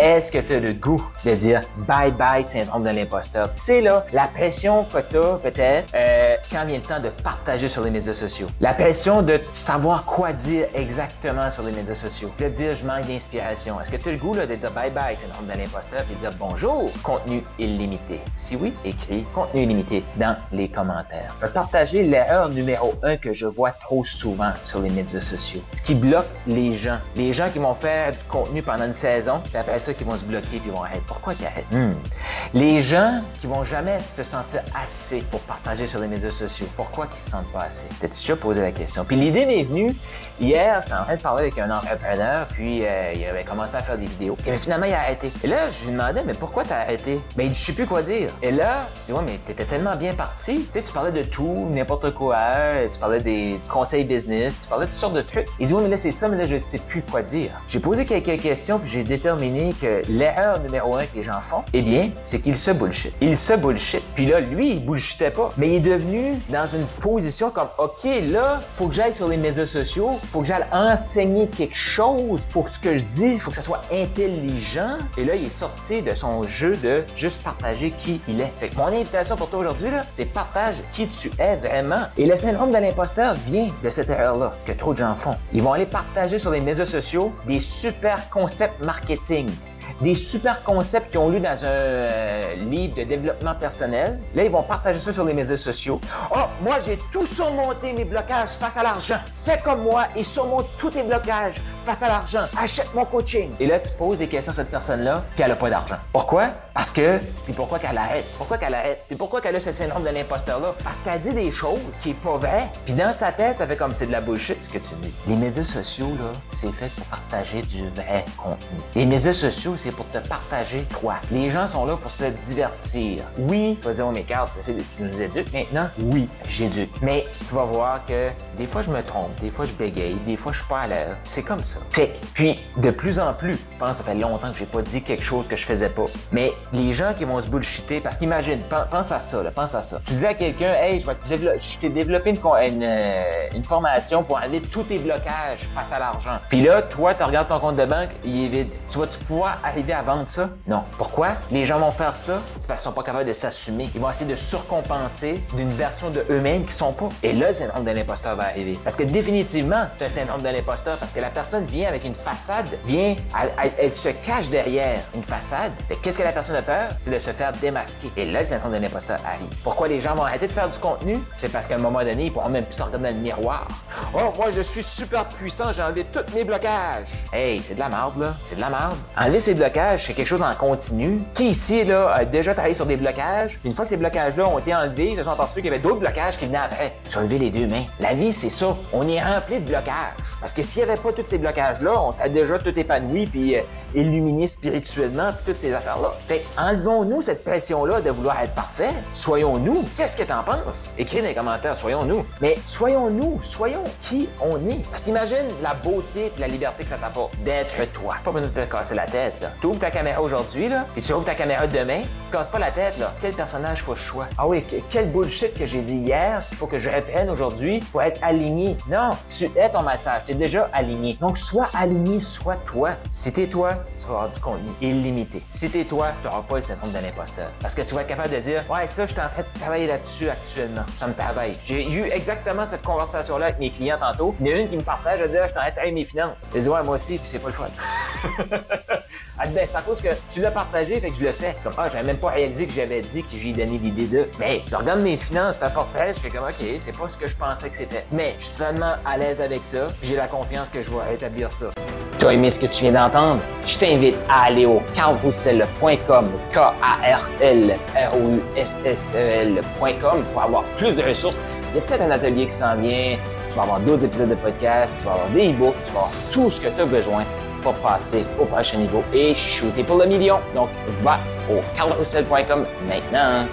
est-ce que tu as le goût de dire bye bye syndrome de l'imposteur? Tu sais, là, la pression que tu as peut-être euh, quand vient le temps de partager sur les médias sociaux. La pression de savoir quoi dire exactement sur les médias sociaux. De dire je manque d'inspiration. Est-ce que tu as le goût là, de dire bye bye syndrome de l'imposteur et dire bonjour, contenu illimité? Si oui, écris contenu illimité dans les commentaires. Partager l'erreur numéro un que je vois trop souvent sur les médias sociaux. Ce qui bloque les gens. Les gens qui vont faire du contenu pendant une saison, puis après ça, qui vont se bloquer puis vont arrêter. Pourquoi qu'ils arrêtent? Hmm. Les gens qui vont jamais se sentir assez pour partager sur les médias sociaux, pourquoi qu'ils se sentent pas assez? T'as-tu déjà posé la question? Puis l'idée m'est venue hier, j'étais en train de parler avec un entrepreneur, puis euh, il avait commencé à faire des vidéos. Et finalement, il a arrêté. Et là, je lui demandais, mais pourquoi t'as arrêté? Ben, il dit, je sais plus quoi dire. Et là, je dis, ouais, mais t'étais tellement bien parti. Tu sais, tu parlais de tout, n'importe quoi, tu parlais des conseils business, tu parlais de toutes sortes de trucs. Il dit, ouais, mais là, c'est ça, mais là, je sais plus quoi dire. J'ai posé quelques questions, puis j'ai déterminé l'erreur numéro un que les gens font, eh bien, c'est qu'ils se bullshit. Ils se bullshit. Puis là, lui, il bullshitait pas. Mais il est devenu dans une position comme, OK, là, faut que j'aille sur les médias sociaux, faut que j'aille enseigner quelque chose, faut que ce que je dis, faut que ça soit intelligent. Et là, il est sorti de son jeu de juste partager qui il est. Fait que mon invitation pour toi aujourd'hui, là, c'est partage qui tu es vraiment. Et le syndrome de l'imposteur vient de cette erreur-là que trop de gens font. Ils vont aller partager sur les médias sociaux des super concepts marketing des super concepts qui ont lu dans un euh, livre de développement personnel. Là, ils vont partager ça sur les médias sociaux. Oh, moi, j'ai tout surmonté mes blocages face à l'argent. Fais comme moi et surmonte tous tes blocages à l'argent. Achète mon coaching. Et là, tu poses des questions à cette personne-là, qui elle n'a pas d'argent. Pourquoi? Parce que, puis pourquoi qu'elle arrête? Pourquoi qu'elle arrête? Puis pourquoi qu'elle a ce syndrome de l'imposteur-là? Parce qu'elle dit des choses qui est pas vrai. Puis dans sa tête, ça fait comme c'est de la bullshit ce que tu dis. Les médias sociaux, là, c'est fait pour partager du vrai contenu. Les médias sociaux, c'est pour te partager toi. Les gens sont là pour se divertir. Oui, tu vas dire, oh, mais Carl, tu nous éduques maintenant? Oui, j'éduque. Mais tu vas voir que des fois, je me trompe, des fois, je bégaye, des fois, je suis pas à l'heure. C'est comme ça. Fait puis, de plus en plus, je pense que ça fait longtemps que j'ai pas dit quelque chose que je faisais pas. Mais les gens qui vont se bullshiter, parce qu'imagine, pense à ça, là, pense à ça. Tu dis à quelqu'un, hey, je vais te je t'ai développé une, euh, une, formation pour enlever tous tes blocages face à l'argent. Puis là, toi, tu regardes ton compte de banque, il est vide. Tu vas-tu pouvoir arriver à vendre ça? Non. Pourquoi? Les gens vont faire ça, c'est parce qu'ils sont pas capables de s'assumer. Ils vont essayer de surcompenser d'une version de eux-mêmes qui sont pas. Et là, le syndrome de l'imposteur va arriver. Parce que définitivement, c'est un syndrome de l'imposteur parce que la personne vient avec une façade, vient, elle, se cache derrière une façade. Qu'est-ce que la personne a peur? C'est de se faire démasquer. Et là, le syndrome de l'imposteur arrive. Pourquoi les gens vont arrêter de faire du contenu? C'est parce qu'à un moment donné, ils pourront même plus sortir dans le miroir. Oh, moi, je suis super puissant, j'ai enlevé tous mes blocages. Hey, c'est de la merde, là. C'est de la merde. Enlever ces blocages, c'est quelque chose en continu. Qui ici, là, a déjà travaillé sur des blocages? Une fois que ces blocages-là ont été enlevés, ils se sont aperçus qu'il y avait d'autres blocages qui venaient après. J'ai enlevé les deux mains. La vie, c'est ça. On est rempli de blocages. Parce que s'il n'y avait pas tous ces on serait déjà tout épanoui puis euh, illuminé spirituellement puis toutes ces affaires-là. Fait enlevons-nous cette pression-là de vouloir être parfait. Soyons-nous. Qu'est-ce que t'en penses? Écris dans les commentaires, soyons-nous. Mais soyons-nous, soyons qui on est. Parce qu'imagine la beauté et la liberté que ça t'apporte d'être toi. Pas besoin de te casser la tête. Tu ouvres ta caméra aujourd'hui, là, et tu ouvres ta caméra demain, tu te casses pas la tête, là. Quel personnage faut que je? Ah oui, quel bullshit que j'ai dit hier, il faut que je reprenne aujourd'hui pour être aligné. Non, tu es ton massage, tu es déjà aligné. Sois aligné, sois toi. Si t'es toi, tu vas avoir du contenu illimité. Si t'es toi, tu n'auras pas le syndrome de l'imposteur. Parce que tu vas être capable de dire, ouais, ça, je suis en train de travailler là-dessus actuellement. Ça me travaille. J'ai eu exactement cette conversation-là avec mes clients tantôt. Il y en a une qui me partage, je dire, je suis en train de travailler mes finances. Je dis, ouais, moi aussi, puis c'est pas le fun. Elle dit, ben, c'est à cause que tu l'as partagé, fait que je le fais. Comme, ah, j'avais même pas réalisé que j'avais dit que j'ai donné l'idée de. Mais, tu regardes mes finances, un portrait, je fais comme, OK, c'est pas ce que je pensais que c'était. Mais, je suis totalement à l'aise avec ça, j'ai la confiance que je vais rétablir ça. Tu as aimé ce que tu viens d'entendre? Je t'invite à aller au carlroussel.com, K-A-R-L-R-O-U-S-S-E-L.com pour avoir plus de ressources. Il y a peut-être un atelier qui s'en vient, tu vas avoir d'autres épisodes de podcast, tu vas avoir des e-books, tu vas avoir tout ce que tu as besoin pour passer au prochain niveau et shooter pour le million. Donc, va au carlroussel.com maintenant.